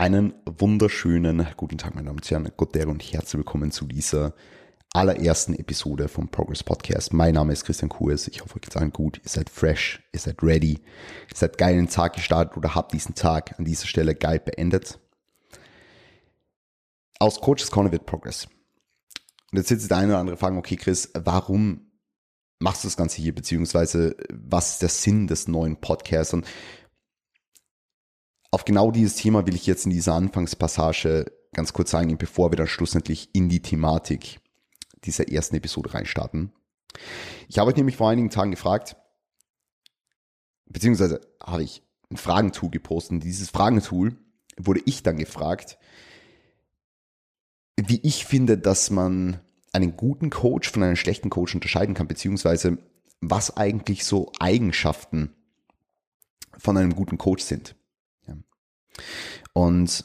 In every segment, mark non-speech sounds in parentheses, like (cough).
Einen wunderschönen guten Tag, meine Damen und Herren, Gott und herzlich willkommen zu dieser allerersten Episode vom Progress Podcast. Mein Name ist Christian Kurs. Ich hoffe, euch geht's allen gut. Ihr seid fresh, ihr seid ready, ihr seid geil in den Tag gestartet oder habt diesen Tag an dieser Stelle geil beendet. Aus Coaches Corner wird Progress. Und jetzt sitzt der eine oder andere fragen, okay, Chris, warum machst du das Ganze hier, beziehungsweise was ist der Sinn des neuen Podcasts? Und auf genau dieses Thema will ich jetzt in dieser Anfangspassage ganz kurz eingehen, bevor wir dann schlussendlich in die Thematik dieser ersten Episode reinstarten. Ich habe euch nämlich vor einigen Tagen gefragt, beziehungsweise habe ich ein Fragentool gepostet. Und dieses Fragentool wurde ich dann gefragt, wie ich finde, dass man einen guten Coach von einem schlechten Coach unterscheiden kann, beziehungsweise was eigentlich so Eigenschaften von einem guten Coach sind. Und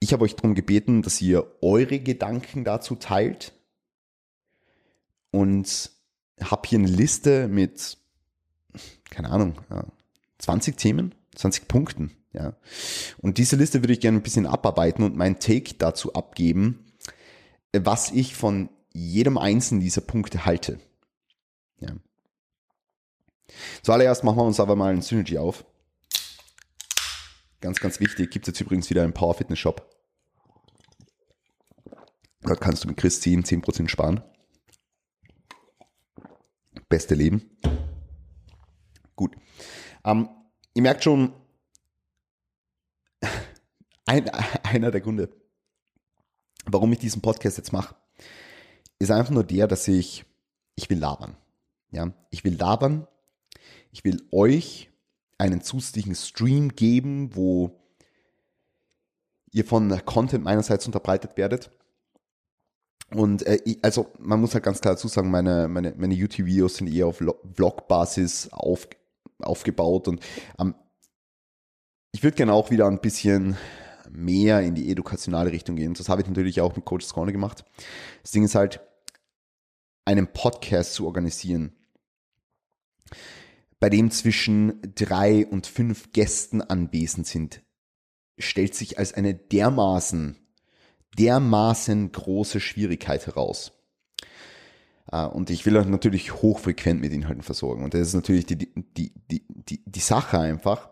ich habe euch darum gebeten, dass ihr eure Gedanken dazu teilt und habe hier eine Liste mit, keine Ahnung, 20 Themen, 20 Punkten. Ja. Und diese Liste würde ich gerne ein bisschen abarbeiten und meinen Take dazu abgeben, was ich von jedem einzelnen dieser Punkte halte. Ja. Zuallererst machen wir uns aber mal ein Synergy auf. Ganz, ganz wichtig, gibt es jetzt übrigens wieder einen Power Fitness Shop. Dort kannst du mit Chris 10, 10% sparen. Beste Leben. Gut. Ähm, ihr merkt schon, (laughs) ein, einer der Gründe, warum ich diesen Podcast jetzt mache, ist einfach nur der, dass ich, ich will labern. Ja, ich will labern. Ich will euch einen zusätzlichen Stream geben, wo ihr von Content meinerseits unterbreitet werdet. Und äh, also man muss halt ganz klar dazu sagen, meine, meine, meine YouTube-Videos sind eher auf Vlog-Basis auf, aufgebaut und ähm, ich würde gerne auch wieder ein bisschen mehr in die edukationale Richtung gehen. Das habe ich natürlich auch mit Coaches Corner gemacht. Das Ding ist halt, einen Podcast zu organisieren bei dem zwischen drei und fünf Gästen anwesend sind, stellt sich als eine dermaßen, dermaßen große Schwierigkeit heraus. Äh, und ich will natürlich hochfrequent mit Inhalten versorgen. Und das ist natürlich die, die, die, die, die Sache einfach,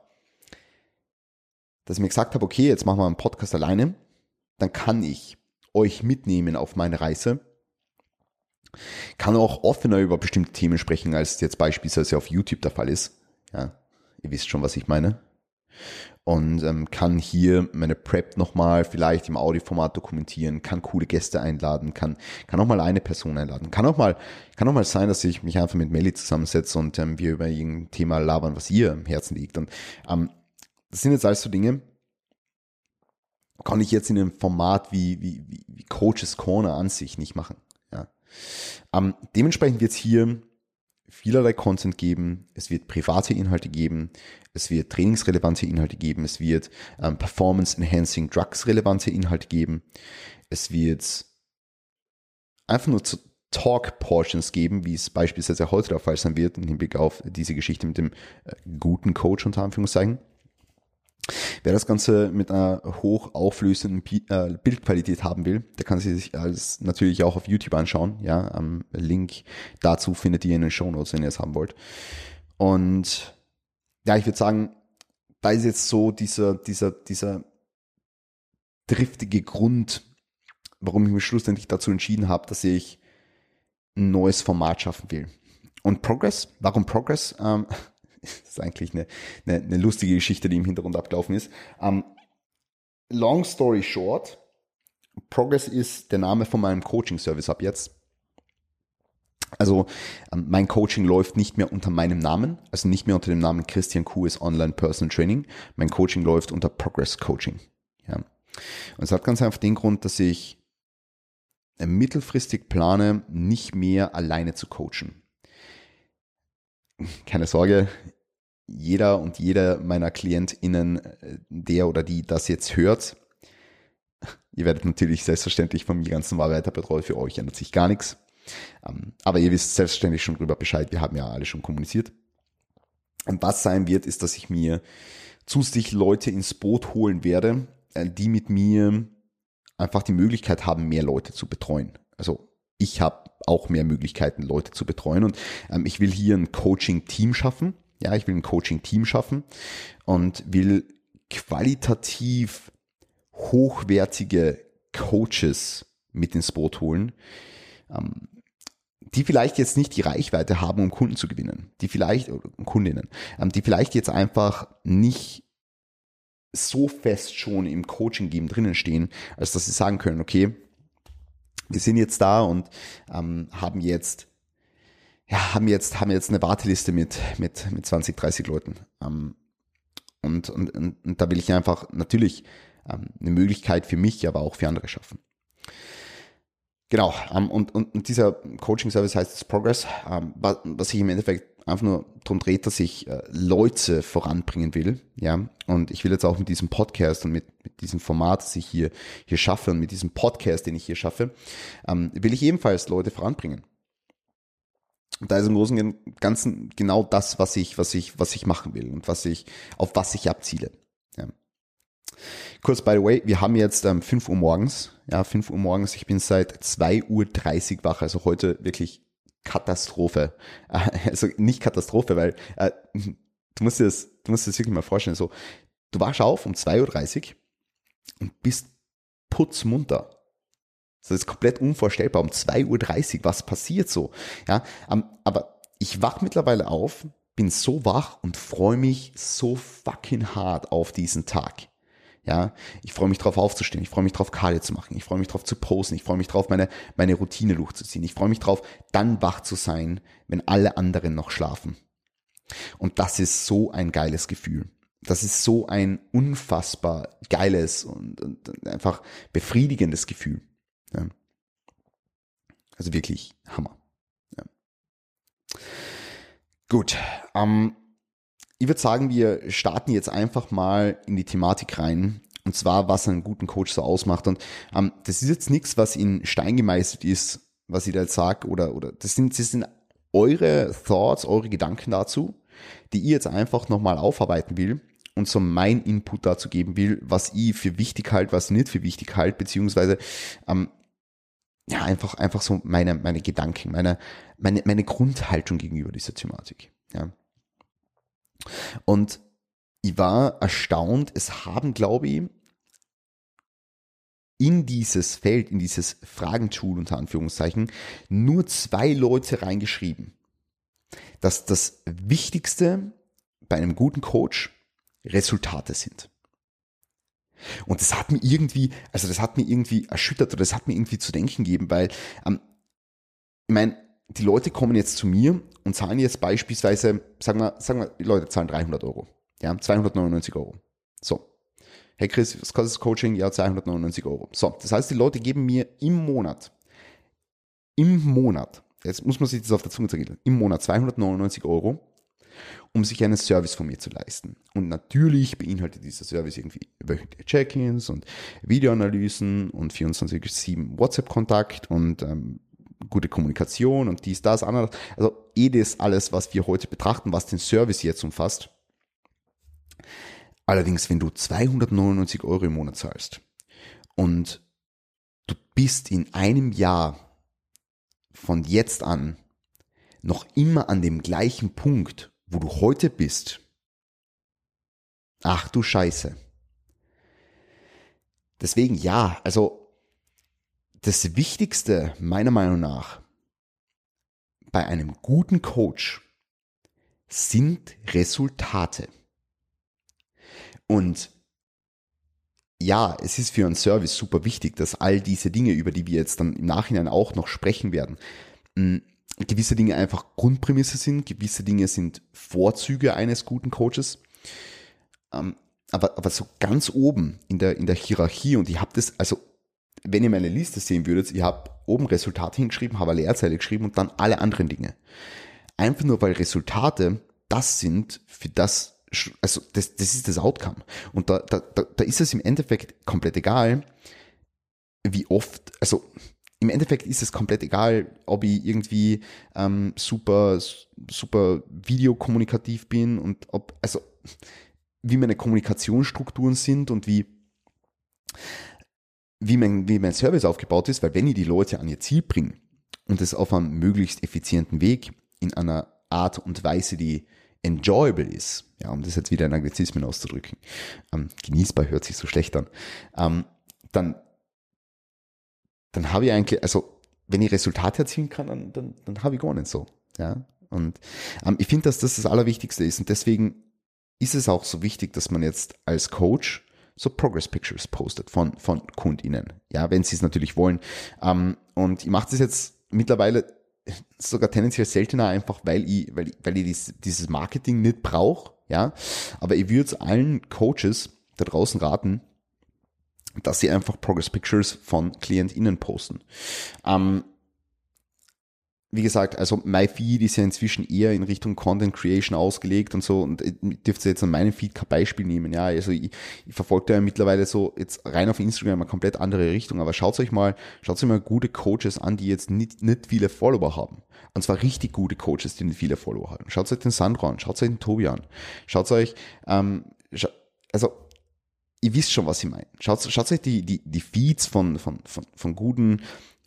dass ich mir gesagt habe, okay, jetzt machen wir einen Podcast alleine, dann kann ich euch mitnehmen auf meine Reise kann auch offener über bestimmte Themen sprechen, als jetzt beispielsweise auf YouTube der Fall ist. Ja, ihr wisst schon, was ich meine. Und ähm, kann hier meine Prep nochmal vielleicht im Audioformat dokumentieren, kann coole Gäste einladen, kann, kann auch mal eine Person einladen. Kann auch mal, kann auch mal sein, dass ich mich einfach mit Melly zusammensetze und ähm, wir über irgendein Thema labern, was ihr im Herzen liegt. Und ähm, das sind jetzt alles so Dinge, kann ich jetzt in einem Format wie, wie, wie Coaches Corner an sich nicht machen. Ähm, dementsprechend wird es hier vielerlei Content geben. Es wird private Inhalte geben. Es wird trainingsrelevante Inhalte geben. Es wird ähm, Performance Enhancing Drugs relevante Inhalte geben. Es wird einfach nur zu Talk Portions geben, wie es beispielsweise heute der Fall sein wird, im Hinblick auf diese Geschichte mit dem äh, guten Coach unter Anführungszeichen. Wer das Ganze mit einer hochauflösenden äh, Bildqualität haben will, der kann sich alles natürlich auch auf YouTube anschauen. Ja, am Link dazu findet ihr in den Show Notes, wenn ihr es haben wollt. Und ja, ich würde sagen, da ist jetzt so dieser, dieser, dieser driftige Grund, warum ich mich schlussendlich dazu entschieden habe, dass ich ein neues Format schaffen will. Und Progress, warum Progress? Ähm, (laughs) das ist eigentlich eine, eine, eine lustige Geschichte, die im Hintergrund abgelaufen ist. Um, ähm, long story short, Progress ist der Name von meinem Coaching-Service ab jetzt. Also ähm, mein Coaching läuft nicht mehr unter meinem Namen, also nicht mehr unter dem Namen Christian Kuhs Online Personal Training. Mein Coaching läuft unter Progress Coaching. Ja. Und es hat ganz einfach den Grund, dass ich mittelfristig plane, nicht mehr alleine zu coachen keine Sorge, jeder und jeder meiner KlientInnen, äh, der oder die das jetzt hört, ihr werdet natürlich selbstverständlich von mir ganz normal weiter betreut. Für euch ändert sich gar nichts. Ähm, aber ihr wisst selbstverständlich schon drüber Bescheid. Wir haben ja alle schon kommuniziert. Und was sein wird, ist, dass ich mir zusätzlich Leute ins Boot holen werde, äh, die mit mir einfach die Möglichkeit haben, mehr Leute zu betreuen. Also ich habe auch mehr Möglichkeiten, Leute zu betreuen und ähm, ich will hier ein Coaching-Team schaffen. Ja, ich will ein Coaching-Team schaffen und will qualitativ hochwertige Coaches mit ins Boot holen, ähm, die vielleicht jetzt nicht die Reichweite haben, um Kunden zu gewinnen, die vielleicht, oder Kundinnen, ähm, die vielleicht jetzt einfach nicht so fest schon im Coaching-Game drinnen stehen, als dass sie sagen können, okay, wir sind jetzt da und ähm, haben jetzt ja, haben jetzt, haben jetzt eine Warteliste mit, mit, mit 20, 30 Leuten. Ähm, und, und, und, und da will ich einfach natürlich ähm, eine Möglichkeit für mich, aber auch für andere schaffen. Genau, ähm, und, und, und dieser Coaching-Service heißt Progress, ähm, was, was sich im Endeffekt einfach nur darum dreht, dass ich äh, Leute voranbringen will. Ja, und ich will jetzt auch mit diesem Podcast und mit, mit diesem Format, das ich hier, hier schaffe und mit diesem Podcast, den ich hier schaffe, ähm, will ich ebenfalls Leute voranbringen. Und da ist im Großen und Ganzen genau das, was ich, was ich, was ich machen will und was ich, auf was ich abziele. Ja. Kurz, by the way, wir haben jetzt ähm, 5 Uhr morgens. Ja, 5 Uhr morgens. Ich bin seit 2.30 Uhr wach. Also heute wirklich Katastrophe. (laughs) Also nicht Katastrophe, weil äh, (laughs) du musst dir das, du musst dir das wirklich mal vorstellen. So, du wachst auf um 2.30 Uhr und bist putzmunter. Das ist komplett unvorstellbar. Um 2.30 Uhr, was passiert so? Ja, aber ich wach mittlerweile auf, bin so wach und freue mich so fucking hart auf diesen Tag. Ja, ich freue mich drauf aufzustehen, ich freue mich drauf Karte zu machen, ich freue mich drauf zu posen, ich freue mich drauf meine meine Routine durchzuziehen, ich freue mich drauf dann wach zu sein, wenn alle anderen noch schlafen. Und das ist so ein geiles Gefühl. Das ist so ein unfassbar geiles und, und einfach befriedigendes Gefühl. Ja. Also wirklich Hammer. Ja. Gut. Ähm, ich würde sagen, wir starten jetzt einfach mal in die Thematik rein. Und zwar, was einen guten Coach so ausmacht. Und ähm, das ist jetzt nichts, was in Stein gemeißelt ist, was ich da jetzt sage. Oder, oder das sind, das sind eure Thoughts, eure Gedanken dazu, die ich jetzt einfach nochmal aufarbeiten will und so mein Input dazu geben will, was ich für wichtig halt, was nicht für wichtig halt, beziehungsweise ähm, ja, einfach, einfach so meine, meine Gedanken, meine, meine, meine Grundhaltung gegenüber dieser Thematik. Ja. Und ich war erstaunt, es haben, glaube ich, in dieses Feld, in dieses Fragentool unter Anführungszeichen, nur zwei Leute reingeschrieben, dass das Wichtigste bei einem guten Coach Resultate sind. Und das hat mir irgendwie, also das hat mir irgendwie erschüttert oder das hat mir irgendwie zu denken gegeben, weil, ähm, ich meine, die Leute kommen jetzt zu mir und zahlen jetzt beispielsweise, sagen wir, sagen wir, die Leute zahlen 300 Euro. Ja, 299 Euro. So. Hey Chris, was kostet das Coaching? Ja, 299 Euro. So. Das heißt, die Leute geben mir im Monat, im Monat, jetzt muss man sich das auf der Zunge zergehen, im Monat 299 Euro um sich einen Service von mir zu leisten. Und natürlich beinhaltet dieser Service irgendwie wöchentliche Check-ins und Videoanalysen und 24-7 WhatsApp-Kontakt und ähm, gute Kommunikation und dies, das, anderes. Also eh das alles, was wir heute betrachten, was den Service jetzt umfasst. Allerdings, wenn du 299 Euro im Monat zahlst und du bist in einem Jahr von jetzt an noch immer an dem gleichen Punkt, wo du heute bist, ach du Scheiße. Deswegen ja, also das Wichtigste meiner Meinung nach bei einem guten Coach sind Resultate. Und ja, es ist für einen Service super wichtig, dass all diese Dinge, über die wir jetzt dann im Nachhinein auch noch sprechen werden, gewisse Dinge einfach Grundprämisse sind, gewisse Dinge sind Vorzüge eines guten Coaches. Ähm, aber, aber so ganz oben in der, in der Hierarchie und ich habe das, also wenn ihr meine Liste sehen würdet, ich habe oben Resultate hingeschrieben, habe eine Leerzeile geschrieben und dann alle anderen Dinge. Einfach nur, weil Resultate das sind, für das, also das, das ist das Outcome. Und da, da, da ist es im Endeffekt komplett egal, wie oft, also im Endeffekt ist es komplett egal, ob ich irgendwie ähm, super, super videokommunikativ bin und ob, also wie meine Kommunikationsstrukturen sind und wie, wie mein, wie mein Service aufgebaut ist, weil wenn ich die Leute an ihr Ziel bringe und das auf einem möglichst effizienten Weg in einer Art und Weise, die enjoyable ist, ja, um das jetzt wieder in Anglizismen auszudrücken, ähm, genießbar hört sich so schlecht an, ähm, dann, dann habe ich eigentlich, also wenn ich Resultate erzielen kann, dann, dann, dann habe ich gar nicht so. Ja? Und ähm, ich finde, dass das das Allerwichtigste ist. Und deswegen ist es auch so wichtig, dass man jetzt als Coach so Progress Pictures postet von, von KundInnen. Ja, wenn sie es natürlich wollen. Ähm, und ich mache das jetzt mittlerweile sogar tendenziell seltener einfach, weil ich, weil ich, weil ich dies, dieses Marketing nicht brauche. Ja, aber ich würde allen Coaches da draußen raten, dass sie einfach Progress Pictures von KlientInnen posten. Ähm, wie gesagt, also mein Feed ist ja inzwischen eher in Richtung Content Creation ausgelegt und so und dürfte jetzt an meinem Feed kein Beispiel nehmen, ja, also ich, ich verfolge ja mittlerweile so jetzt rein auf Instagram eine komplett andere Richtung, aber schaut euch mal, schaut euch mal gute Coaches an, die jetzt nicht, nicht viele Follower haben und zwar richtig gute Coaches, die nicht viele Follower haben. Schaut euch den Sandro an, schaut euch den Tobi an, schaut euch, ähm, scha also ihr wisst schon, was ich meine. Schaut, schaut euch die, die, die Feeds von, von, von, von, guten,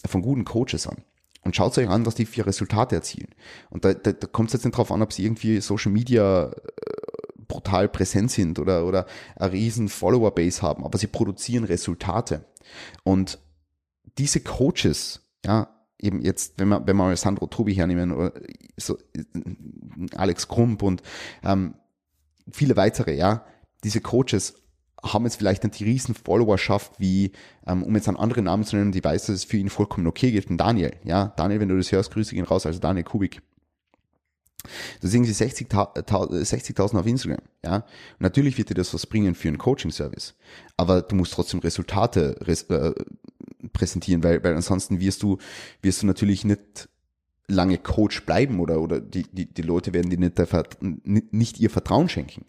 von guten Coaches an. Und schaut euch an, was die für Resultate erzielen. Und da, da, da kommt es jetzt nicht drauf an, ob sie irgendwie Social Media äh, brutal präsent sind oder, oder eine riesen Follower-Base haben, aber sie produzieren Resultate. Und diese Coaches, ja, eben jetzt, wenn wir, wenn wir mal Sandro Tobi hernehmen oder so, Alex Krump und ähm, viele weitere, ja, diese Coaches haben jetzt vielleicht nicht die riesen Followerschaft wie, ähm, um jetzt einen anderen Namen zu nennen, die weiß, dass es für ihn vollkommen okay geht, ein Daniel. Ja, Daniel, wenn du das hörst, grüße ihn raus, also Daniel Kubik. Da sehen sie 60.000 60 auf Instagram. Ja, und natürlich wird dir das was bringen für einen Coaching-Service. Aber du musst trotzdem Resultate res äh, präsentieren, weil, weil ansonsten wirst du, wirst du natürlich nicht lange Coach bleiben oder, oder die, die, die Leute werden dir nicht, nicht ihr Vertrauen schenken.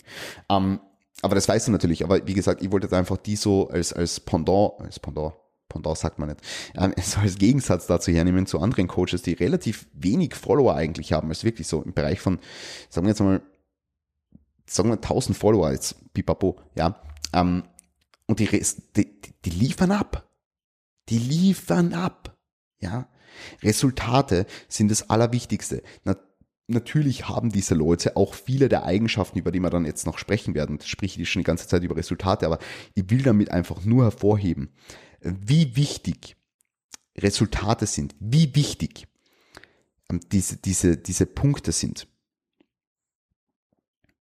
Ähm, aber das weißt du natürlich. Aber wie gesagt, ich wollte jetzt einfach die so als, als Pendant, als Pendant, Pendant sagt man nicht, ähm, (laughs) so als Gegensatz dazu hernehmen zu anderen Coaches, die relativ wenig Follower eigentlich haben. Also wirklich so im Bereich von, sagen wir jetzt mal, sagen wir 1000 Follower jetzt, pipapo, ja. Ähm, und die, die, die liefern ab. Die liefern ab. Ja. Resultate sind das Allerwichtigste. Na, natürlich haben diese Leute auch viele der Eigenschaften, über die wir dann jetzt noch sprechen werden. Das spreche ich schon die ganze Zeit über Resultate, aber ich will damit einfach nur hervorheben, wie wichtig Resultate sind, wie wichtig ähm, diese, diese, diese Punkte sind.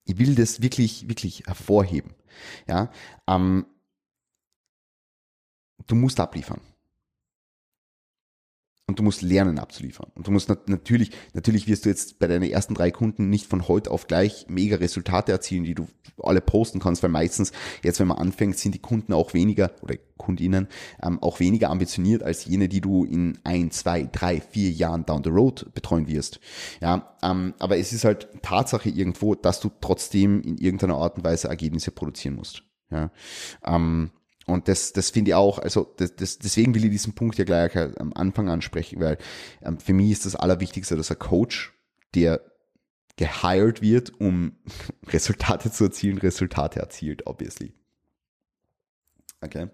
Ich will das wirklich, wirklich hervorheben. Ja, ähm, du musst abliefern. Und du musst lernen abzuliefern. Und du musst natürlich, natürlich wirst du jetzt bei deinen ersten drei Kunden nicht von heute auf gleich mega Resultate erzielen, die du alle posten kannst, weil meistens, jetzt wenn man anfängt, sind die Kunden auch weniger, oder Kundinnen, ähm, auch weniger ambitioniert als jene, die du in ein, zwei, drei, vier Jahren down the road betreuen wirst. Ja, ähm, aber es ist halt Tatsache irgendwo, dass du trotzdem in irgendeiner Art und Weise Ergebnisse produzieren musst. Ja, ähm, und das, das finde ich auch, also das, das, deswegen will ich diesen Punkt ja gleich am Anfang ansprechen, weil ähm, für mich ist das Allerwichtigste, dass ein Coach, der gehired wird, um (laughs) Resultate zu erzielen, Resultate erzielt, obviously. Okay.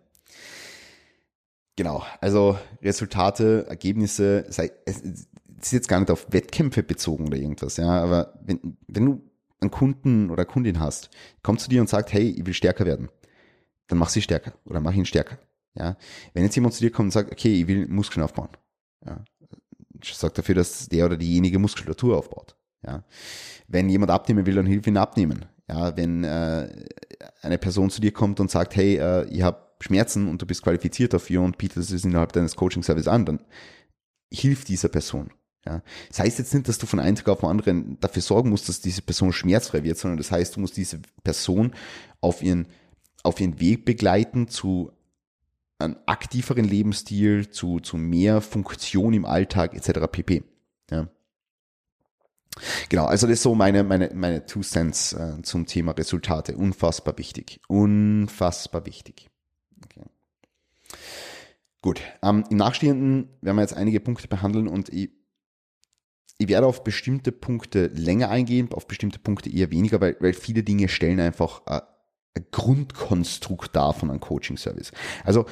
Genau, also Resultate, Ergebnisse, sei, es ist jetzt gar nicht auf Wettkämpfe bezogen oder irgendwas, ja, aber wenn, wenn du einen Kunden oder Kundin hast, kommt zu dir und sagt, hey, ich will stärker werden dann mach sie stärker oder mach ihn stärker. Ja, wenn jetzt jemand zu dir kommt und sagt, okay, ich will Muskeln aufbauen, ja, sorgt dafür, dass der oder diejenige Muskulatur aufbaut. Ja, wenn jemand abnehmen will, dann hilf ihn abnehmen. Ja, wenn äh, eine Person zu dir kommt und sagt, hey, äh, ich habe Schmerzen und du bist qualifiziert dafür und bietest es innerhalb deines Coaching-Service an, dann hilf dieser Person. Ja, das heißt jetzt nicht, dass du von einem Tag auf den anderen dafür sorgen musst, dass diese Person schmerzfrei wird, sondern das heißt, du musst diese Person auf ihren auf ihren Weg begleiten zu einem aktiveren Lebensstil, zu, zu mehr Funktion im Alltag etc. pp. Ja. Genau, also das ist so meine, meine, meine Two Cents äh, zum Thema Resultate. Unfassbar wichtig. Unfassbar wichtig. Okay. Gut, ähm, im Nachstehenden werden wir jetzt einige Punkte behandeln und ich, ich werde auf bestimmte Punkte länger eingehen, auf bestimmte Punkte eher weniger, weil, weil viele Dinge stellen einfach äh, Grundkonstrukt dar von einem Coaching-Service. Also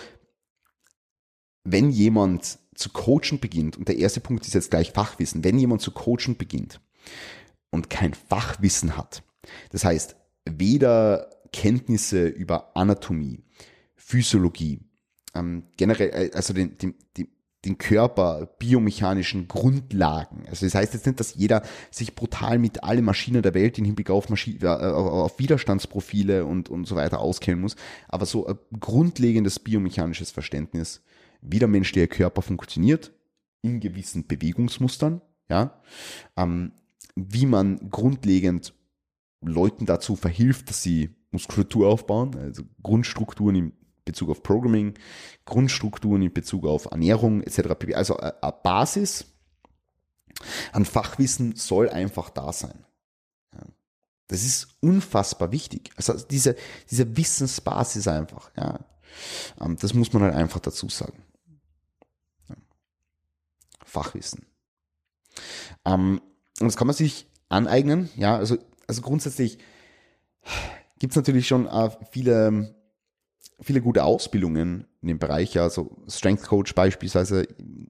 wenn jemand zu coachen beginnt, und der erste Punkt ist jetzt gleich Fachwissen, wenn jemand zu coachen beginnt und kein Fachwissen hat, das heißt weder Kenntnisse über Anatomie, Physiologie, ähm, generell, äh, also den, den, den, den Körper, biomechanischen Grundlagen. Also das heißt jetzt nicht, dass jeder sich brutal mit allen Maschinen der Welt in Hinblick auf, Maschine, äh, auf Widerstandsprofile und, und so weiter auskennen muss, aber so ein grundlegendes biomechanisches Verständnis, wie der menschliche Körper funktioniert, in gewissen Bewegungsmustern, ja, ähm, wie man grundlegend Leuten dazu verhilft, dass sie Muskulatur aufbauen, also Grundstrukturen im Bezug auf Programming, Grundstrukturen in Bezug auf Ernährung etc. Also äh, eine Basis an Fachwissen soll einfach da sein. Das ist unfassbar wichtig. Also diese, diese Wissensbasis einfach. Ja. Ähm, das muss man halt einfach dazu sagen. Fachwissen. Ähm, und das kann man sich aneignen. Ja, also, also grundsätzlich gibt es natürlich schon äh, viele viele gute Ausbildungen in dem Bereich. Also Strength Coach beispielsweise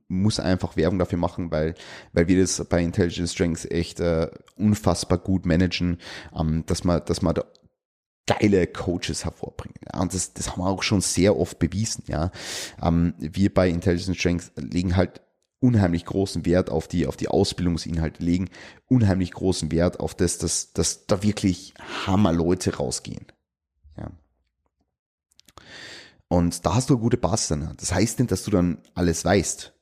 muss einfach Werbung dafür machen, weil, weil wir das bei Intelligent Strength echt äh, unfassbar gut managen, ähm, dass man, dass man da geile Coaches hervorbringen. Ja, und das, das haben wir auch schon sehr oft bewiesen. Ja, ähm, wir bei Intelligent Strength legen halt unheimlich großen Wert auf die, auf die Ausbildungsinhalte legen, unheimlich großen Wert auf das, dass, dass da wirklich Hammer Leute rausgehen. Und da hast du eine gute Basis dann. Das heißt nicht, dass du dann alles weißt.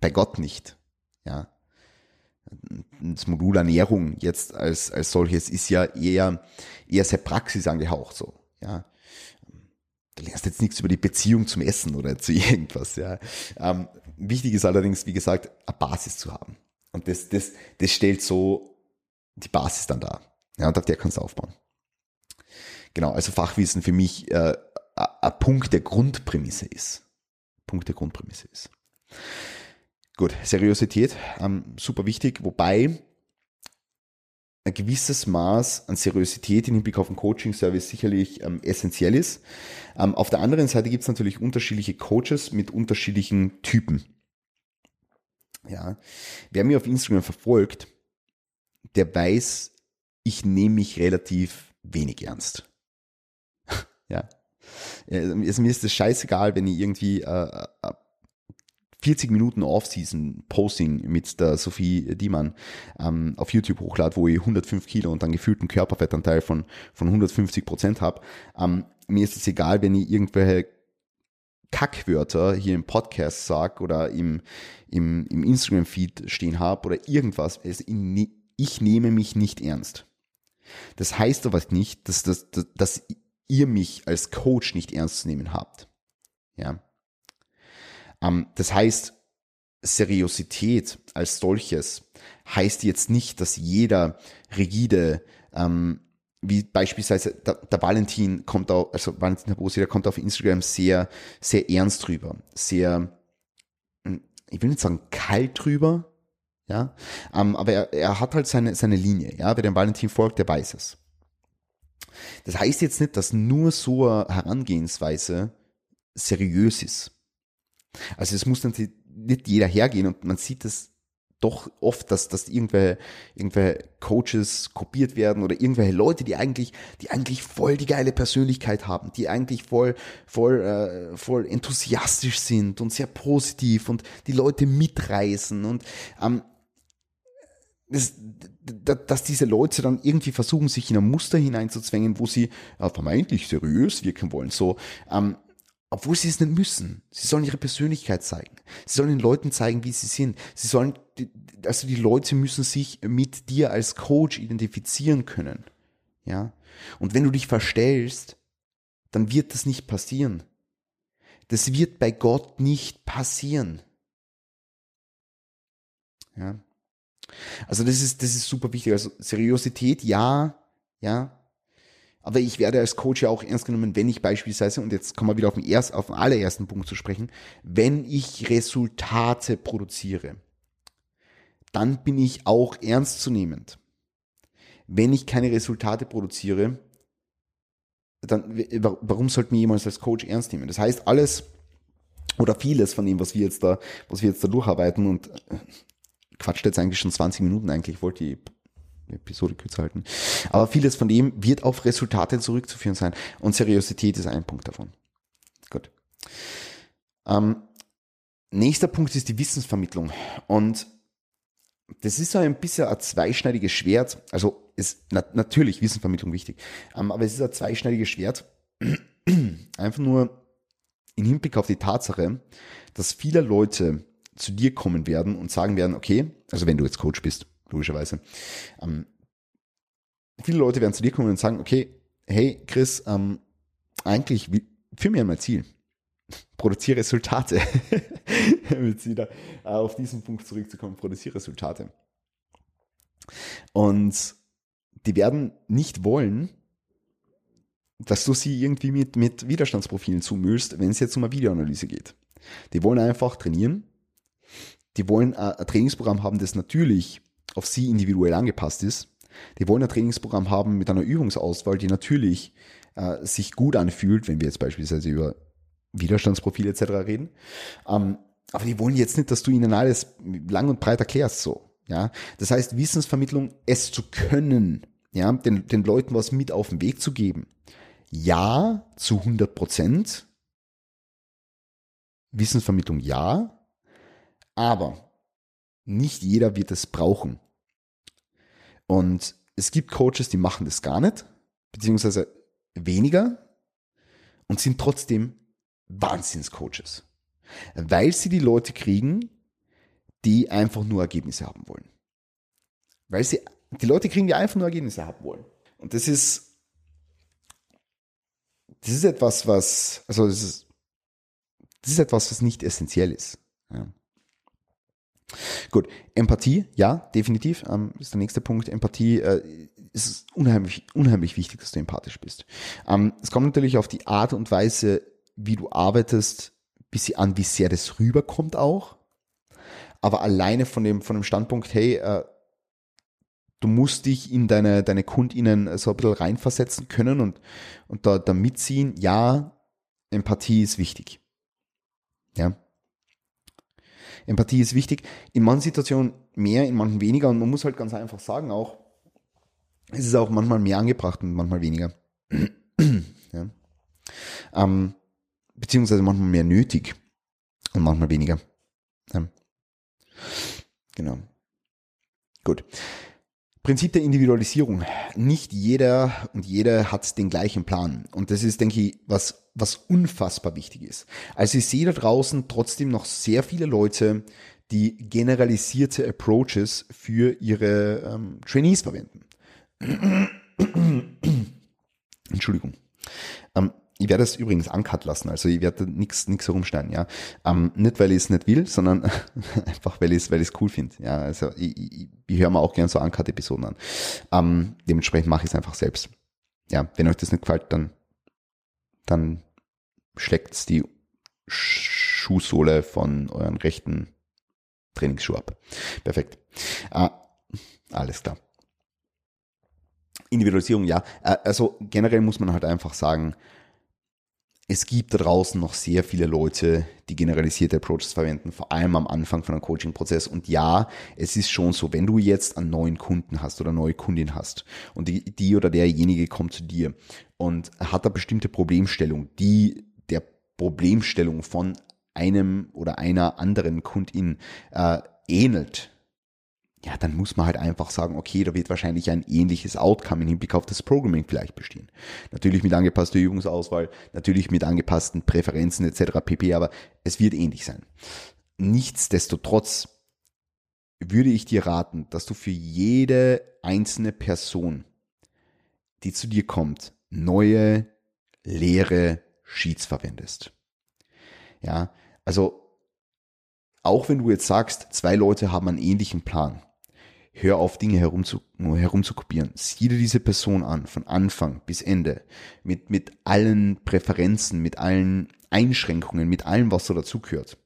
Bei Gott nicht. Ja. Das Modul Ernährung jetzt als, als solches ist ja eher, eher sehr praxisangehaucht so. Ja. Du lernst jetzt nichts über die Beziehung zum Essen oder zu (laughs) irgendwas. Ja. Ähm, wichtig ist allerdings, wie gesagt, eine Basis zu haben. Und das, das, das stellt so die Basis dann dar. Ja, und auf der kannst du aufbauen. Genau, also Fachwissen für mich äh, ein Punkt der Grundprämisse ist. Punkt der Grundprämisse ist. Gut, Seriosität, ähm, super wichtig, wobei ein gewisses Maß an Seriosität in Hinblick auf den Coaching-Service sicherlich ähm, essentiell ist. Ähm, auf der anderen Seite gibt es natürlich unterschiedliche Coaches mit unterschiedlichen Typen. Ja, wer mir auf Instagram verfolgt, der weiß, ich nehme mich relativ wenig ernst. (laughs) ja, also mir ist es scheißegal, wenn ich irgendwie äh, 40 äh, Minuten Off-Season-Posting mit der Sophie Diemann ähm, auf YouTube hochlade, wo ich 105 Kilo und dann gefühlten Körperfettanteil von, von 150 Prozent habe. Ähm, mir ist es egal, wenn ich irgendwelche Kackwörter hier im Podcast sag oder im, im, im Instagram-Feed stehen habe oder irgendwas. Ich, ne, ich nehme mich nicht ernst. Das heißt aber nicht, dass, dass, dass, dass ihr mich als Coach nicht ernst zu nehmen habt. Ja. Ähm, das heißt, Seriosität als solches heißt jetzt nicht, dass jeder rigide, ähm, wie beispielsweise der, der Valentin kommt auch, also Valentin Habosi, der kommt auf Instagram sehr, sehr ernst drüber, sehr, hm, ich will nicht sagen kalt drüber, ja, ähm, aber er, er hat halt seine, seine Linie, ja, wer dem Valentin folgt, der weiß es. Das heißt jetzt nicht, dass nur so eine Herangehensweise seriös ist. Also es muss natürlich nicht jeder hergehen und man sieht es doch oft, dass, dass irgendwelche, irgendwelche Coaches kopiert werden oder irgendwelche Leute, die eigentlich, die eigentlich voll die geile Persönlichkeit haben, die eigentlich voll, voll, äh, voll enthusiastisch sind und sehr positiv und die Leute mitreißen und ähm, das, dass diese Leute dann irgendwie versuchen, sich in ein Muster hineinzuzwängen, wo sie vermeintlich seriös wirken wollen, so, ähm, obwohl sie es nicht müssen. Sie sollen ihre Persönlichkeit zeigen. Sie sollen den Leuten zeigen, wie sie sind. Sie sollen, also die Leute müssen sich mit dir als Coach identifizieren können. Ja. Und wenn du dich verstellst, dann wird das nicht passieren. Das wird bei Gott nicht passieren. Ja. Also das ist, das ist super wichtig. Also Seriosität, ja, ja. Aber ich werde als Coach ja auch ernst genommen, wenn ich beispielsweise, und jetzt kommen wir wieder auf den, erst, auf den allerersten Punkt zu sprechen, wenn ich Resultate produziere, dann bin ich auch ernstzunehmend. Wenn ich keine Resultate produziere, dann, warum sollte mir jemand als Coach ernst nehmen? Das heißt, alles, oder vieles von dem, was wir jetzt da, was wir jetzt da durcharbeiten und quatscht jetzt eigentlich schon 20 Minuten eigentlich, ich wollte die Episode kürzer halten. Aber vieles von dem wird auf Resultate zurückzuführen sein und Seriosität ist ein Punkt davon. Gut. Ähm, nächster Punkt ist die Wissensvermittlung und das ist so ein bisschen ein zweischneidiges Schwert. Also ist na, natürlich Wissensvermittlung wichtig, ähm, aber es ist ein zweischneidiges Schwert. (clears throat) Einfach nur im Hinblick auf die Tatsache, dass viele Leute zu dir kommen werden und sagen werden, okay, also wenn du jetzt Coach bist, logischerweise, ähm, viele Leute werden zu dir kommen und sagen, okay, hey Chris, ähm, eigentlich für mir mein Ziel. (laughs) Produziere Resultate. (laughs) Jetzt wieder äh, auf diesen Punkt zurückzukommen, produziere Resultate. Und die werden nicht wollen, dass du sie irgendwie mit, mit Widerstandsprofilen zumüllst, wenn es jetzt um eine Videoanalyse geht. Die wollen einfach trainieren. Die wollen ein Trainingsprogramm haben, das natürlich auf sie individuell angepasst ist. Die wollen ein Trainingsprogramm haben mit einer Übungsauswahl, die natürlich äh, sich gut anfühlt, wenn wir jetzt beispielsweise über Widerstandsprofile etc. reden. Ähm, aber die wollen jetzt nicht, dass du ihnen alles lang und breit erklärst so. Ja, das heißt Wissensvermittlung, es zu können, ja, den, den Leuten was mit auf den Weg zu geben ja zu 100 Prozent. Wissensvermittlung ja, aber nicht jeder wird es brauchen. Und es gibt Coaches, die machen das gar nicht, beziehungsweise weniger und sind trotzdem Wahnsinnscoaches. Weil sie die Leute kriegen, die einfach nur Ergebnisse haben wollen. Weil sie, die Leute kriegen, die einfach nur Ergebnisse haben wollen. Und das ist das ist etwas, was, also das ist, das ist etwas, was nicht essentiell ist. Ja. Gut, Empathie, ja, definitiv, ähm, ist der nächste Punkt. Empathie äh, ist unheimlich, unheimlich wichtig, dass du empathisch bist. Ähm, es kommt natürlich auf die Art und Weise, wie du arbeitest, bisschen an, wie sehr das rüberkommt auch. Aber alleine von dem, von dem Standpunkt, hey, äh, du musst dich in deine, deine KundInnen so ein bisschen reinversetzen können und, und da, da mitziehen. Ja, Empathie ist wichtig. Ja. Empathie ist wichtig. In manchen Situationen mehr, in manchen weniger. Und man muss halt ganz einfach sagen auch, es ist auch manchmal mehr angebracht und manchmal weniger. (clears throat) ja. ähm, beziehungsweise manchmal mehr nötig und manchmal weniger. Ja. Genau. Gut. Prinzip der Individualisierung. Nicht jeder und jede hat den gleichen Plan. Und das ist, denke ich, was, was unfassbar wichtig ist. Also ich sehe da draußen trotzdem noch sehr viele Leute, die generalisierte Approaches für ihre ähm, Trainees verwenden. (coughs) Entschuldigung. Ich werde es übrigens uncut lassen, also ich werde nichts nix herumschneiden, ja. Ähm, nicht, weil ich es nicht will, sondern (laughs) einfach, weil ich es weil cool finde. Ja, also ich, ich, ich höre mir auch gerne so uncut-Episoden an. Ähm, dementsprechend mache ich es einfach selbst. Ja, wenn euch das nicht gefällt, dann, dann schlägt die Schuhsohle von euren rechten Trainingsschuh ab. Perfekt. Äh, alles klar. Individualisierung, ja. Äh, also generell muss man halt einfach sagen, es gibt da draußen noch sehr viele Leute, die generalisierte Approaches verwenden, vor allem am Anfang von einem Coaching-Prozess. Und ja, es ist schon so, wenn du jetzt einen neuen Kunden hast oder eine neue Kundin hast und die, die oder derjenige kommt zu dir und hat eine bestimmte Problemstellung, die der Problemstellung von einem oder einer anderen Kundin äh, ähnelt, ja, dann muss man halt einfach sagen, okay, da wird wahrscheinlich ein ähnliches Outcome im Hinblick auf das Programming vielleicht bestehen. Natürlich mit angepasster Übungsauswahl, natürlich mit angepassten Präferenzen etc. pp, aber es wird ähnlich sein. Nichtsdestotrotz würde ich dir raten, dass du für jede einzelne Person, die zu dir kommt, neue, leere Sheets verwendest. Ja, also auch wenn du jetzt sagst, zwei Leute haben einen ähnlichen Plan, hör auf, Dinge herumzu, herumzukopieren. Sieh dir diese Person an, von Anfang bis Ende, mit, mit allen Präferenzen, mit allen Einschränkungen, mit allem, was so dazugehört.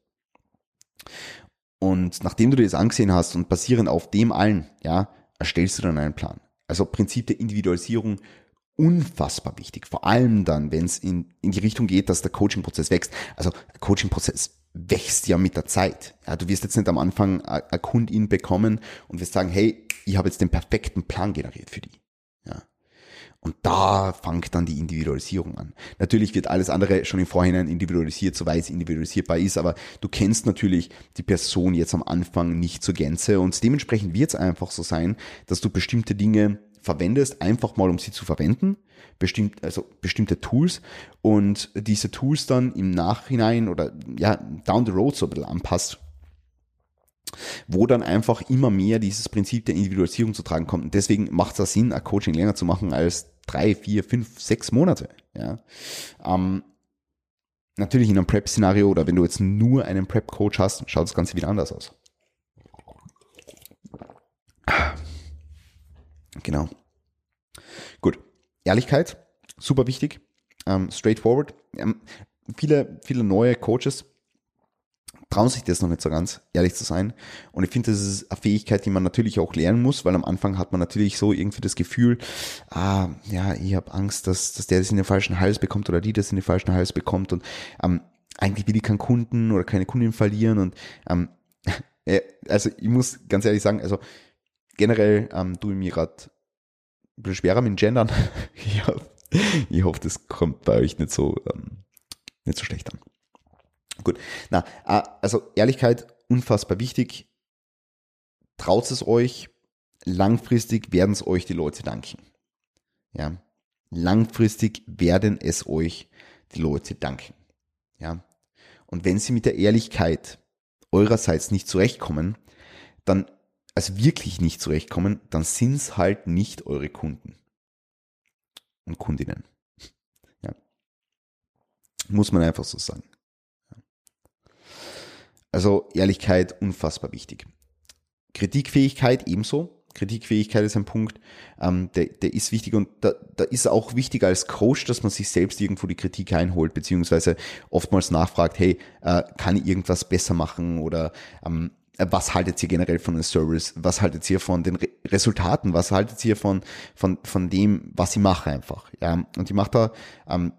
Und nachdem du dir das angesehen hast und basierend auf dem allen, ja, erstellst du dann einen Plan. Also Prinzip der Individualisierung unfassbar wichtig. Vor allem dann, wenn es in, in die Richtung geht, dass der Coaching-Prozess wächst. Also Coaching-Prozess wächst ja mit der Zeit. Ja, du wirst jetzt nicht am Anfang eine Kundin bekommen und wirst sagen, hey, ich habe jetzt den perfekten Plan generiert für die. Ja. Und da fängt dann die Individualisierung an. Natürlich wird alles andere schon im Vorhinein individualisiert, soweit es individualisierbar ist, aber du kennst natürlich die Person jetzt am Anfang nicht zur Gänze und dementsprechend wird es einfach so sein, dass du bestimmte Dinge verwendest, einfach mal um sie zu verwenden, bestimmt, also bestimmte Tools und diese Tools dann im Nachhinein oder ja, down the road so ein bisschen anpasst, wo dann einfach immer mehr dieses Prinzip der Individualisierung zu tragen kommt. Und deswegen macht es Sinn, ein Coaching länger zu machen als drei, vier, fünf, sechs Monate. Ja. Ähm, natürlich in einem Prep-Szenario oder wenn du jetzt nur einen Prep-Coach hast, schaut das Ganze wieder anders aus. Genau. Gut. Ehrlichkeit, super wichtig. Ähm, straightforward. Ähm, viele, viele neue Coaches trauen sich das noch nicht so ganz, ehrlich zu sein. Und ich finde, das ist eine Fähigkeit, die man natürlich auch lernen muss, weil am Anfang hat man natürlich so irgendwie das Gefühl, ah, ja, ich habe Angst, dass, dass der das in den falschen Hals bekommt oder die das in den falschen Hals bekommt. Und ähm, eigentlich will ich keinen Kunden oder keine Kundin verlieren. Und ähm, (laughs) also ich muss ganz ehrlich sagen, also generell ähm, ich mir gerade ein bisschen schwerer mit Gendern. (laughs) ich, hoffe, ich das kommt bei euch nicht so, ähm, nicht so schlecht an. Gut. Na, äh, also Ehrlichkeit, unfassbar wichtig. Traut es euch. Langfristig werden es euch die Leute danken. Ja. Langfristig werden es euch die Leute danken. Ja. Und wenn sie mit der Ehrlichkeit eurerseits nicht zurechtkommen, dann also wirklich nicht zurechtkommen, dann sind es halt nicht eure Kunden und Kundinnen. Ja. Muss man einfach so sagen. Also Ehrlichkeit unfassbar wichtig. Kritikfähigkeit ebenso. Kritikfähigkeit ist ein Punkt, ähm, der, der ist wichtig und da, da ist auch wichtig als Coach, dass man sich selbst irgendwo die Kritik einholt, beziehungsweise oftmals nachfragt, hey, äh, kann ich irgendwas besser machen oder ähm, was haltet ihr generell von dem Service? Was haltet ihr von den Re Resultaten? Was haltet ihr von, von, von dem, was ich mache einfach? Ja, und ich mache da ähm,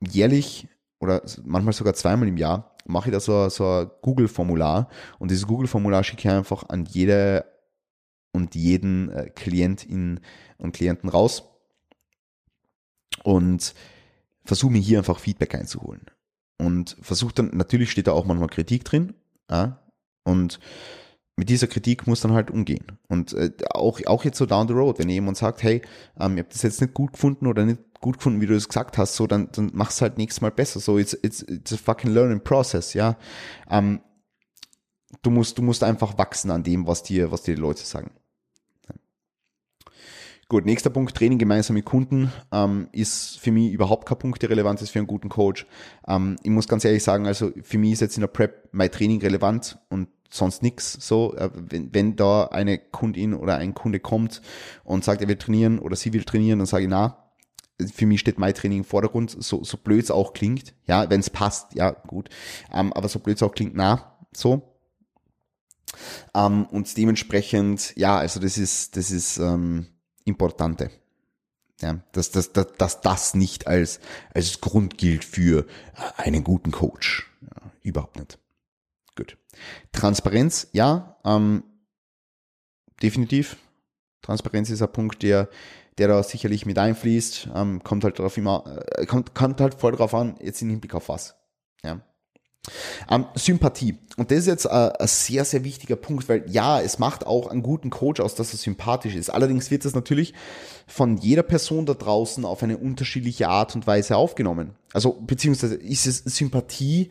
jährlich oder manchmal sogar zweimal im Jahr mache ich da so, so ein Google-Formular und dieses Google-Formular schicke ich einfach an jede und jeden äh, Klientin und Klienten raus und versuche mir hier einfach Feedback einzuholen. Und versuche dann, natürlich steht da auch manchmal Kritik drin, ja, und mit dieser Kritik muss dann halt umgehen. Und äh, auch, auch jetzt so down the road, wenn jemand sagt, hey, ähm, ich habe das jetzt nicht gut gefunden oder nicht gut gefunden, wie du es gesagt hast, so dann, dann mach's halt nächstes Mal besser. So, it's, it's, it's a fucking learning process, ja. Ähm, du musst, du musst einfach wachsen an dem, was dir, was dir die Leute sagen. Gut, nächster Punkt, Training gemeinsam mit Kunden, ähm, ist für mich überhaupt kein Punkt, der relevant ist für einen guten Coach. Ähm, ich muss ganz ehrlich sagen, also für mich ist jetzt in der Prep mein Training relevant und sonst nichts. So, äh, wenn, wenn da eine Kundin oder ein Kunde kommt und sagt, er will trainieren oder sie will trainieren, dann sage ich, na, für mich steht mein Training im Vordergrund, so, so blöd es auch klingt, ja, wenn es passt, ja, gut, ähm, aber so blöd es auch klingt, na, so. Ähm, und dementsprechend, ja, also das ist, das ist, ähm, Importante. Ja, dass, dass, dass, dass das nicht als, als Grund gilt für einen guten Coach. Ja, überhaupt nicht. Gut. Transparenz, ja, ähm, definitiv. Transparenz ist ein Punkt, der, der da sicherlich mit einfließt. Ähm, kommt halt darauf immer, äh, kommt, kommt halt voll drauf an, jetzt in Hinblick auf was. Ja. Ähm, Sympathie. Und das ist jetzt ein, ein, sehr, sehr wichtiger Punkt, weil ja, es macht auch einen guten Coach aus, dass er sympathisch ist. Allerdings wird das natürlich von jeder Person da draußen auf eine unterschiedliche Art und Weise aufgenommen. Also, beziehungsweise ist es Sympathie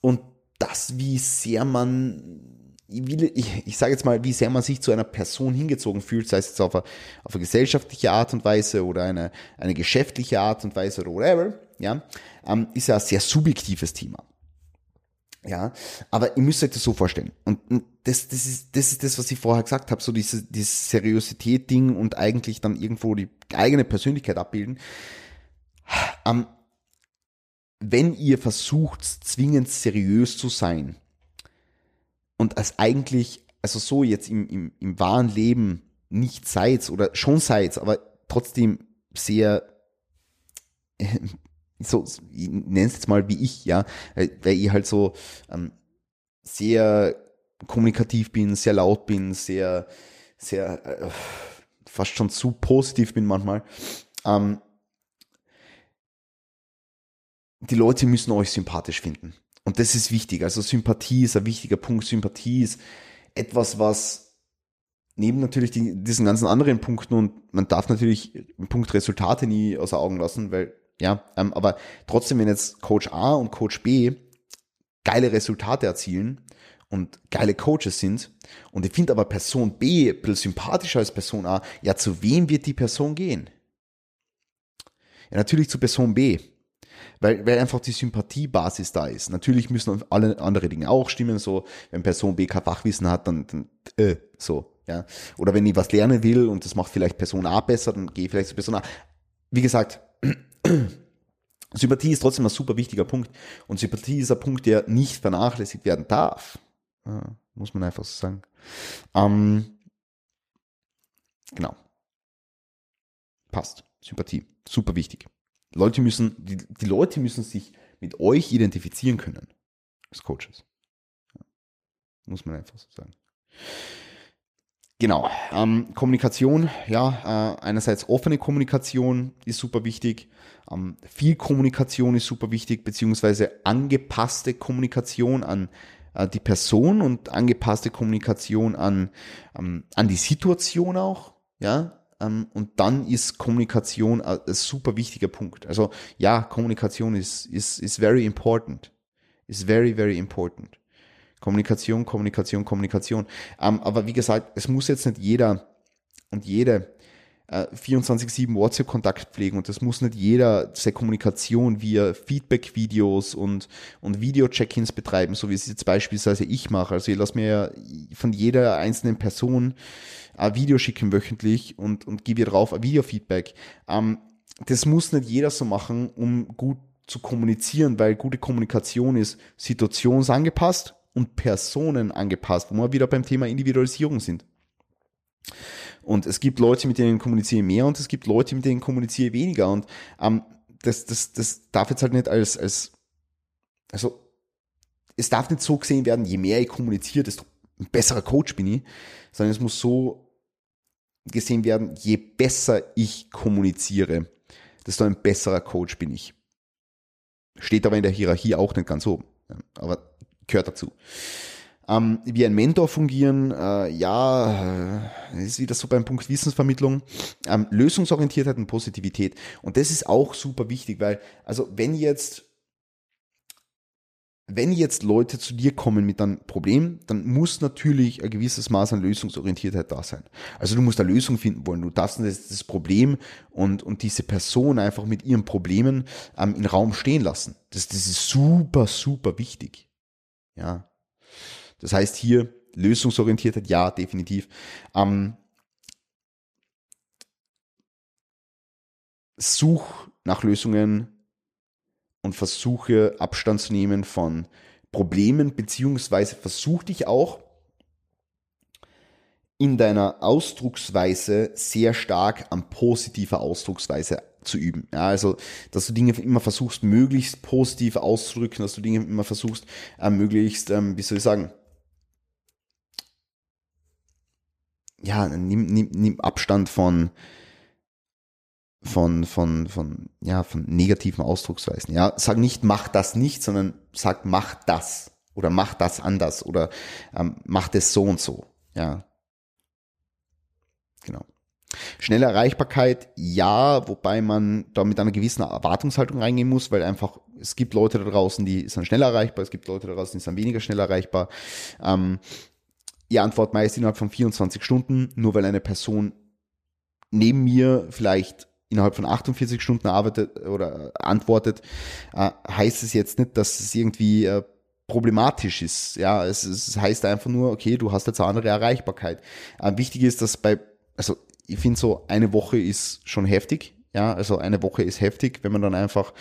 und das, wie sehr man ich, will, ich sage jetzt mal, wie sehr man sich zu einer Person hingezogen fühlt, sei es jetzt auf eine, auf eine gesellschaftliche Art und Weise oder eine, eine geschäftliche Art und Weise oder whatever, ja, ähm, ist ja ein sehr subjektives Thema. Ja, aber ihr müsst euch das so vorstellen. Und das, das, ist, das ist das, was ich vorher gesagt habe, so diese, dieses Seriosität-Ding und eigentlich dann irgendwo die eigene Persönlichkeit abbilden. Ähm, wenn ihr versucht, zwingend seriös zu sein und als eigentlich, also so jetzt im, im, im wahren Leben nicht seid oder schon seid, aber trotzdem sehr so, ich nenne es jetzt mal wie ich, ja, weil ich halt so ähm, sehr kommunikativ bin, sehr laut bin, sehr, sehr äh, fast schon zu positiv bin manchmal. Ähm, die Leute müssen euch sympathisch finden. Und das ist wichtig. Also Sympathie ist ein wichtiger Punkt. Sympathie ist etwas, was neben natürlich die, diesen ganzen anderen Punkten und man darf natürlich den Punkt Resultate nie außer Augen lassen, weil ja, ähm, aber trotzdem, wenn jetzt Coach A und Coach B geile Resultate erzielen und geile Coaches sind und ich finde aber Person B ein bisschen sympathischer als Person A, ja, zu wem wird die Person gehen? Ja, natürlich zu Person B. Weil, weil einfach die Sympathiebasis da ist. Natürlich müssen alle andere Dinge auch stimmen, so, wenn Person B kein Fachwissen hat, dann, dann äh, so, ja. Oder wenn ich was lernen will und das macht vielleicht Person A besser, dann gehe ich vielleicht zu Person A. Wie gesagt, (clears throat) Sympathie ist trotzdem ein super wichtiger Punkt. Und Sympathie ist ein Punkt, der nicht vernachlässigt werden darf. Ja, muss man einfach so sagen. Ähm, genau. Passt. Sympathie. Super wichtig. Leute müssen, die, die Leute müssen sich mit euch identifizieren können. Als Coaches. Ja, muss man einfach so sagen. Genau. Ähm, Kommunikation, ja, äh, einerseits offene Kommunikation ist super wichtig. Ähm, viel Kommunikation ist super wichtig, beziehungsweise angepasste Kommunikation an äh, die Person und angepasste Kommunikation an, ähm, an die Situation auch, ja. Ähm, und dann ist Kommunikation ein, ein super wichtiger Punkt. Also ja, Kommunikation ist, ist, ist very important. Is very, very important. Kommunikation, Kommunikation, Kommunikation. Ähm, aber wie gesagt, es muss jetzt nicht jeder und jede äh, 24-7 WhatsApp-Kontakt pflegen und das muss nicht jeder seine Kommunikation via Feedback-Videos und, und Video-Check-ins betreiben, so wie es jetzt beispielsweise ich mache. Also ich lasse mir ja von jeder einzelnen Person ein Video schicken wöchentlich und, und gebe ihr drauf ein Video-Feedback. Ähm, das muss nicht jeder so machen, um gut zu kommunizieren, weil gute Kommunikation ist situationsangepasst und Personen angepasst, wo wir wieder beim Thema Individualisierung sind. Und es gibt Leute, mit denen kommuniziere mehr und es gibt Leute, mit denen kommuniziere weniger. Und ähm, das, das, das darf jetzt halt nicht als, als, also es darf nicht so gesehen werden, je mehr ich kommuniziere, desto ein besserer Coach bin ich, sondern es muss so gesehen werden, je besser ich kommuniziere, desto ein besserer Coach bin ich. Steht aber in der Hierarchie auch nicht ganz oben. Aber gehört dazu. Ähm, wie ein Mentor fungieren, äh, ja, äh, ist wieder so beim Punkt Wissensvermittlung. Ähm, Lösungsorientiertheit und Positivität. Und das ist auch super wichtig, weil, also wenn jetzt wenn jetzt Leute zu dir kommen mit einem Problem, dann muss natürlich ein gewisses Maß an Lösungsorientiertheit da sein. Also du musst eine Lösung finden wollen. Du darfst das, das Problem und, und diese Person einfach mit ihren Problemen ähm, in Raum stehen lassen. Das, das ist super, super wichtig. Ja. Das heißt hier Lösungsorientiertheit, ja, definitiv. Ähm, such nach Lösungen und versuche Abstand zu nehmen von Problemen, beziehungsweise versuch dich auch in deiner Ausdrucksweise sehr stark an positiver Ausdrucksweise zu üben. Ja, also, dass du Dinge immer versuchst, möglichst positiv auszudrücken, dass du Dinge immer versuchst, äh, möglichst, ähm, wie soll ich sagen, ja, nimm, nimm, nimm Abstand von, von, von, von, ja, von negativen Ausdrucksweisen. Ja, sag nicht, mach das nicht, sondern sag, mach das oder mach das anders oder ähm, mach das so und so. Ja, genau. Schnelle Erreichbarkeit, ja, wobei man da mit einer gewissen Erwartungshaltung reingehen muss, weil einfach, es gibt Leute da draußen, die sind schneller erreichbar, es gibt Leute da draußen, die sind weniger schnell erreichbar. Ähm, die Antwort meist innerhalb von 24 Stunden, nur weil eine Person neben mir vielleicht innerhalb von 48 Stunden arbeitet oder antwortet, äh, heißt es jetzt nicht, dass es irgendwie äh, problematisch ist. Ja, es, es heißt einfach nur, okay, du hast jetzt eine andere Erreichbarkeit. Äh, wichtig ist, dass bei, also ich finde so, eine Woche ist schon heftig. Ja, also eine Woche ist heftig, wenn man dann einfach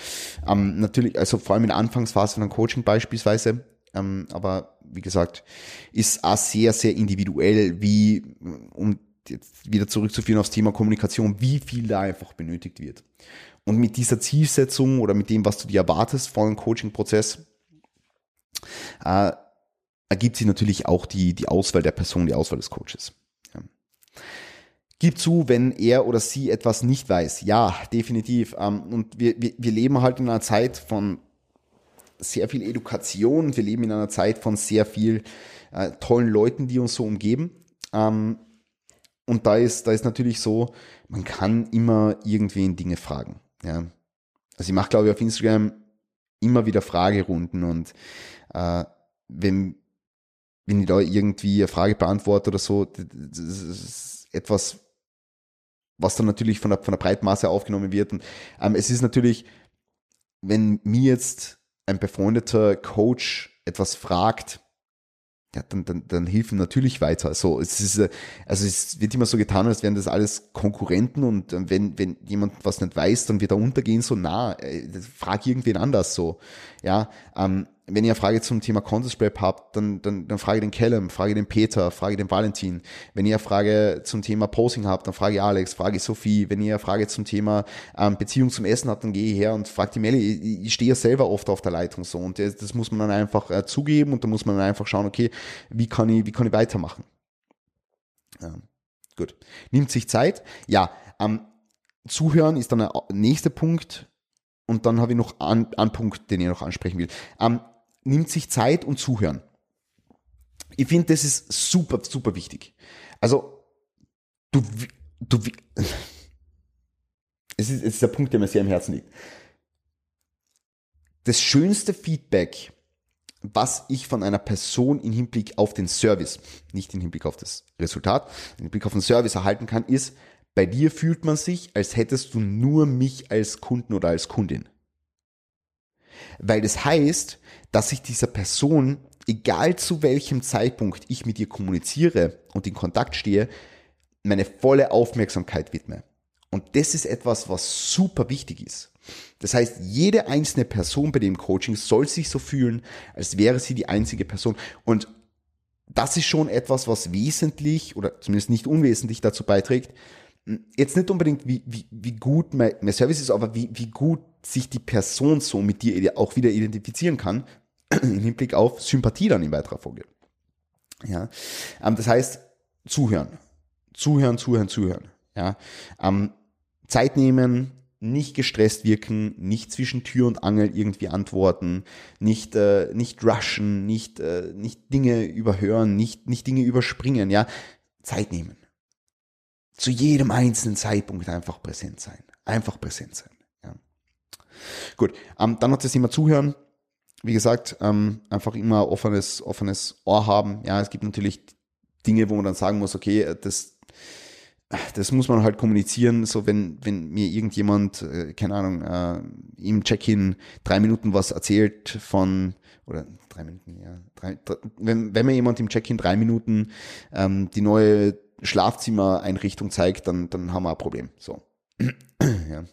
ähm, natürlich, also vor allem in der Anfangsphase von einem Coaching beispielsweise, ähm, aber wie gesagt, ist auch sehr, sehr individuell, wie, um jetzt wieder zurückzuführen aufs Thema Kommunikation, wie viel da einfach benötigt wird. und mit dieser Zielsetzung oder mit dem, was du dir erwartest von einem Coaching-Prozess, äh, ergibt sich natürlich auch die, die Auswahl der Person, die Auswahl des Coaches. Ja. Gib zu, wenn er oder sie etwas nicht weiß. Ja, definitiv. Ähm, und wir, wir, wir leben halt in einer Zeit von sehr viel Education. Wir leben in einer Zeit von sehr viel äh, tollen Leuten, die uns so umgeben. Ähm, und da ist, da ist natürlich so, man kann immer irgendwen Dinge fragen. Ja. Also ich mache, glaube ich, auf Instagram immer wieder Fragerunden und äh, wenn, wenn ich da irgendwie eine Frage beantworte oder so, das ist etwas, was dann natürlich von der, von der Breitmasse aufgenommen wird. Und ähm, es ist natürlich, wenn mir jetzt ein befreundeter Coach etwas fragt, ja, dann, dann, dann hilft ihm natürlich weiter. So, es ist, äh, also es wird immer so getan, als wären das alles Konkurrenten und äh, wenn, wenn jemand was nicht weiß, dann wird er untergehen, so na, äh, frag irgendwen anders so. Ja, ähm, wenn ihr eine Frage zum Thema Contest Prep habt, dann, dann, dann frage den Callum, frage den Peter, frage den Valentin. Wenn ihr eine Frage zum Thema Posing habt, dann frage Alex, frage Sophie. Wenn ihr eine Frage zum Thema ähm, Beziehung zum Essen habt, dann gehe ich her und frage die Melli. Ich, ich stehe ja selber oft auf der Leitung so und das, das muss man dann einfach äh, zugeben und da muss man dann einfach schauen, okay, wie kann ich, wie kann ich weitermachen? Ja, gut. Nimmt sich Zeit. Ja, ähm, Zuhören ist dann der nächste Punkt. Und dann habe ich noch einen, einen Punkt, den ich noch ansprechen will. Ähm, nimmt sich Zeit und zuhören. Ich finde, das ist super, super wichtig. Also, du, du, (laughs) es ist, es ist der Punkt, der mir sehr am Herzen liegt. Das schönste Feedback, was ich von einer Person im Hinblick auf den Service, nicht im Hinblick auf das Resultat, im Hinblick auf den Service erhalten kann, ist, bei dir fühlt man sich, als hättest du nur mich als Kunden oder als Kundin. Weil das heißt, dass ich dieser Person, egal zu welchem Zeitpunkt ich mit ihr kommuniziere und in Kontakt stehe, meine volle Aufmerksamkeit widme. Und das ist etwas, was super wichtig ist. Das heißt, jede einzelne Person bei dem Coaching soll sich so fühlen, als wäre sie die einzige Person. Und das ist schon etwas, was wesentlich oder zumindest nicht unwesentlich dazu beiträgt, jetzt nicht unbedingt, wie, wie, wie gut mein, mein Service ist, aber wie, wie gut sich die Person so mit dir auch wieder identifizieren kann, (clears throat) im Hinblick auf Sympathie dann in weiterer Folge. Ja, ähm, das heißt, zuhören. Zuhören, zuhören, zuhören. Ja, ähm, Zeit nehmen, nicht gestresst wirken, nicht zwischen Tür und Angel irgendwie antworten, nicht, äh, nicht rushen, nicht, äh, nicht Dinge überhören, nicht, nicht Dinge überspringen, ja. Zeit nehmen zu jedem einzelnen Zeitpunkt einfach präsent sein. Einfach präsent sein. Gut, ähm, dann noch das Thema Zuhören. Wie gesagt, ähm, einfach immer offenes, offenes Ohr haben. Ja, es gibt natürlich Dinge, wo man dann sagen muss, okay, das, das muss man halt kommunizieren. So, wenn, wenn mir irgendjemand, äh, keine Ahnung, äh, im Check-in drei Minuten was erzählt von, oder drei Minuten, ja, drei, drei, wenn, wenn mir jemand im Check-in drei Minuten ähm, die neue Schlafzimmereinrichtung zeigt, dann, dann haben wir ein Problem. So. (clears throat) ja.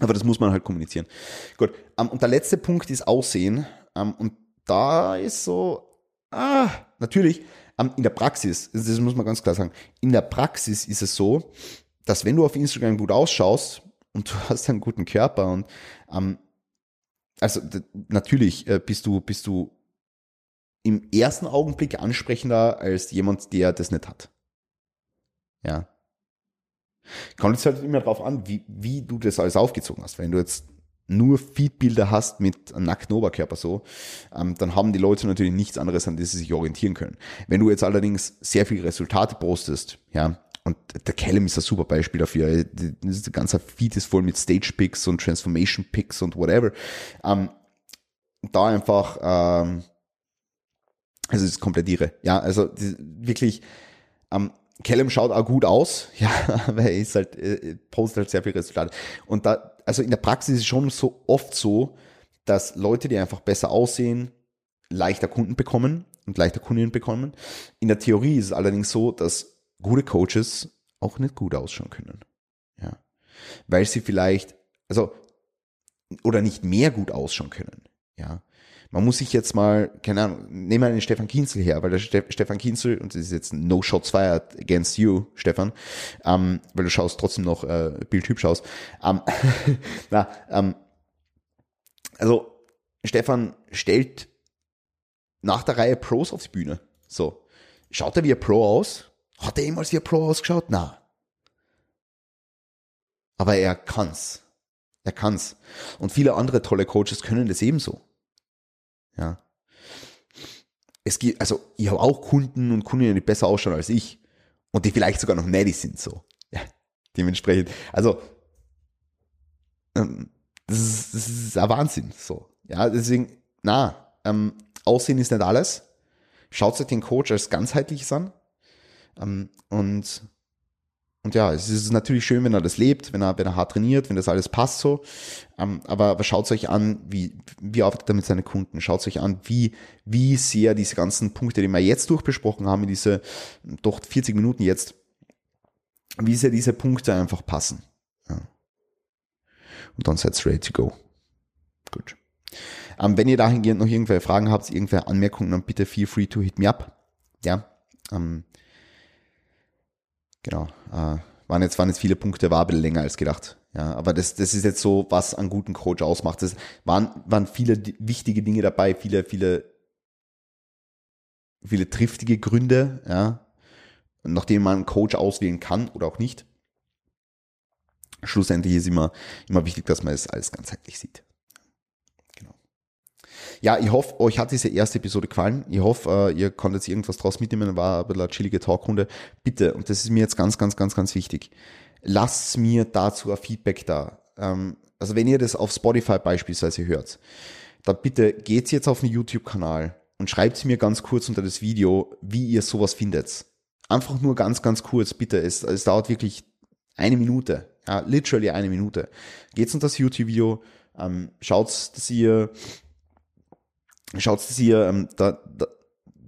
Aber das muss man halt kommunizieren. Gut. Um, ähm, und der letzte Punkt ist Aussehen. Um, ähm, und da ist so, ah, natürlich, um, ähm, in der Praxis, das muss man ganz klar sagen, in der Praxis ist es so, dass wenn du auf Instagram gut ausschaust und (laughs) du hast einen guten Körper und also natürlich äh, bist du, bist du im ersten Augenblick ansprechender als jemand, der das nicht hat. Ja. Kommt jetzt halt immer darauf an, wie, wie du das alles aufgezogen hast. Wenn du jetzt nur Feedbilder hast mit nackten Oberkörper so, ähm, dann haben die Leute natürlich nichts anderes, an das sie sich orientieren können. Wenn du jetzt allerdings sehr viele Resultate postest, ja, und der Callum ist ein super Beispiel dafür. Der ganze Feed ist voll mit Stage Picks und Transformation Picks und whatever. Ähm, da einfach, ähm, also es ist komplett irre. Ja, also wirklich, ähm, Callum schaut auch gut aus, (laughs) ja, weil er ist halt, äh, postet halt sehr viel Resultate. Und da, also in der Praxis ist es schon so oft so, dass Leute, die einfach besser aussehen, leichter Kunden bekommen und leichter Kundinnen bekommen. In der Theorie ist es allerdings so, dass gute Coaches auch nicht gut ausschauen können. Ja. Weil sie vielleicht, also, oder nicht mehr gut ausschauen können. Ja. Man muss sich jetzt mal, keine Ahnung, nehmen wir einen Stefan Kienzel her, weil der Ste Stefan Kienzel, und das ist jetzt no shots fired against you, Stefan, ähm, weil du schaust trotzdem noch äh, bildhübsch aus. Ähm, (laughs) na, ähm, also Stefan stellt nach der Reihe Pros auf die Bühne. So. Schaut er wie ein Pro aus? Hat er jemals wie ein Pro ausgeschaut? Na. Aber er kann's. Er kann's. Und viele andere tolle Coaches können das ebenso. Ja. Es gibt, also ich habe auch Kunden und Kundinnen, die besser ausschauen als ich. Und die vielleicht sogar noch netty sind so. Ja. Dementsprechend. Also, ähm, das ist, das ist ein Wahnsinn. So. Ja, deswegen, na, ähm, Aussehen ist nicht alles. Schaut euch den Coach als ganzheitliches an. Ähm, und, und ja, es ist natürlich schön, wenn er das lebt, wenn er, wenn er hart trainiert, wenn das alles passt so. Ähm, aber, aber schaut euch an, wie, wie arbeitet er mit seinen Kunden. Schaut euch an, wie, wie sehr diese ganzen Punkte, die wir jetzt durchbesprochen haben, in diese doch 40 Minuten jetzt, wie sehr diese Punkte einfach passen. Ja. Und dann seid ready to go. Gut. Ähm, wenn ihr dahingehend noch irgendwelche Fragen habt, irgendwelche Anmerkungen, dann bitte feel free to hit me up. Ja. Ähm, genau. Äh, waren jetzt, waren jetzt viele Punkte, war ein bisschen länger als gedacht. Ja, aber das, das ist jetzt so, was einen guten Coach ausmacht. Es waren, waren viele wichtige Dinge dabei, viele, viele, viele triftige Gründe, ja, nachdem man einen Coach auswählen kann oder auch nicht. Schlussendlich ist immer, immer wichtig, dass man es alles ganzheitlich sieht. Ja, ich hoffe, euch hat diese erste Episode gefallen. Ich hoffe, äh, ihr konntet irgendwas draus mitnehmen. War ein bisschen eine chillige Talkrunde. Bitte, und das ist mir jetzt ganz, ganz, ganz, ganz wichtig. Lasst mir dazu ein Feedback da. Ähm, also wenn ihr das auf Spotify beispielsweise hört, dann bitte geht jetzt auf den YouTube-Kanal und schreibt mir ganz kurz unter das Video, wie ihr sowas findet. Einfach nur ganz, ganz kurz, bitte. Es, es dauert wirklich eine Minute. Ja, literally eine Minute. Geht's unter das YouTube-Video, ähm, schaut, dass ihr schaut, dass ihr ähm, da, da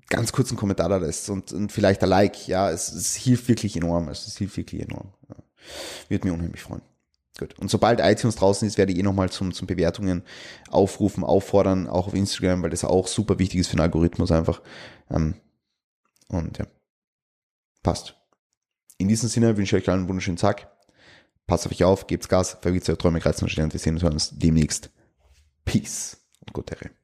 ganz kurz einen Kommentar da lässt und, und vielleicht ein Like. Ja, es, es hilft wirklich enorm. Es hilft wirklich enorm. Ja. Würde mich unheimlich freuen. Gut. Und sobald iTunes draußen ist, werde ich eh nochmal zum, zum Bewertungen aufrufen, auffordern, auch auf Instagram, weil das auch super wichtig ist für den Algorithmus einfach. Ähm, und ja, passt. In diesem Sinne wünsche ich euch allen einen wunderschönen Tag. Passt auf euch auf, gebt's Gas, verwirrt eure Träume, Kreisen und Sterne. Wir sehen uns demnächst. Peace und gute Ehre.